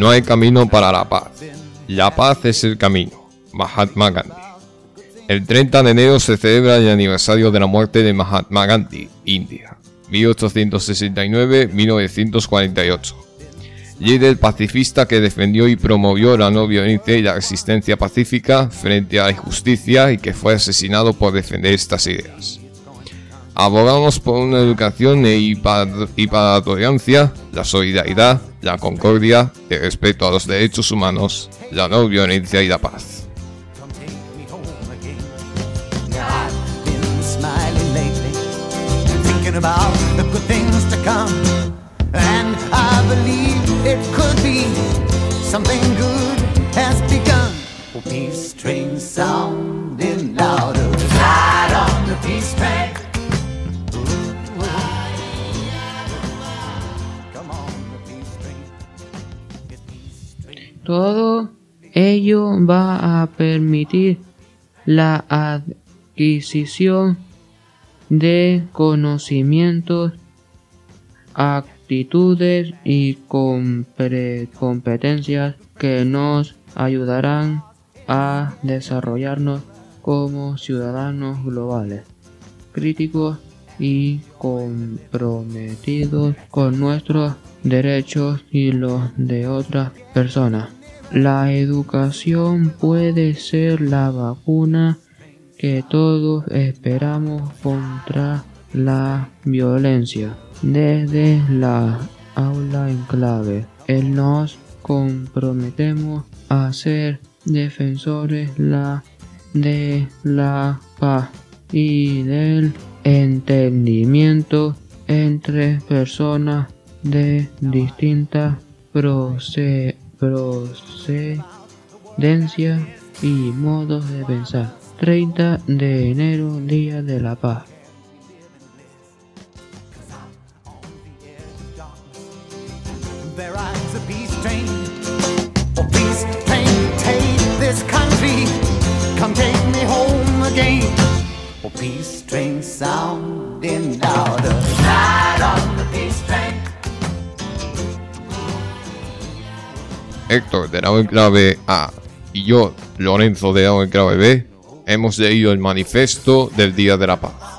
No hay camino para la paz. La paz es el camino. Mahatma Gandhi. El 30 de enero se celebra el aniversario de la muerte de Mahatma Gandhi, India, 1869-1948. Líder pacifista que defendió y promovió la no violencia y la resistencia pacífica frente a la injusticia y que fue asesinado por defender estas ideas. Abogamos por una educación y para, y para la tolerancia, la solidaridad, la concordia, el respeto a los derechos humanos, la no violencia y la paz. Todo ello va a permitir la adquisición de conocimientos, actitudes y competencias que nos ayudarán a desarrollarnos como ciudadanos globales, críticos y comprometidos con nuestros derechos y los de otras personas. La educación puede ser la vacuna que todos esperamos contra la violencia. Desde la aula en clave, nos comprometemos a ser defensores de la paz y del entendimiento entre personas de distintas proce- procedencias y modos de pensar. 30 de enero, Día de la Paz. Oh, peace train sounding louder. Ride on the peace train. Héctor de la clave A y yo, Lorenzo de clave B, hemos leído el manifiesto del Día de la Paz.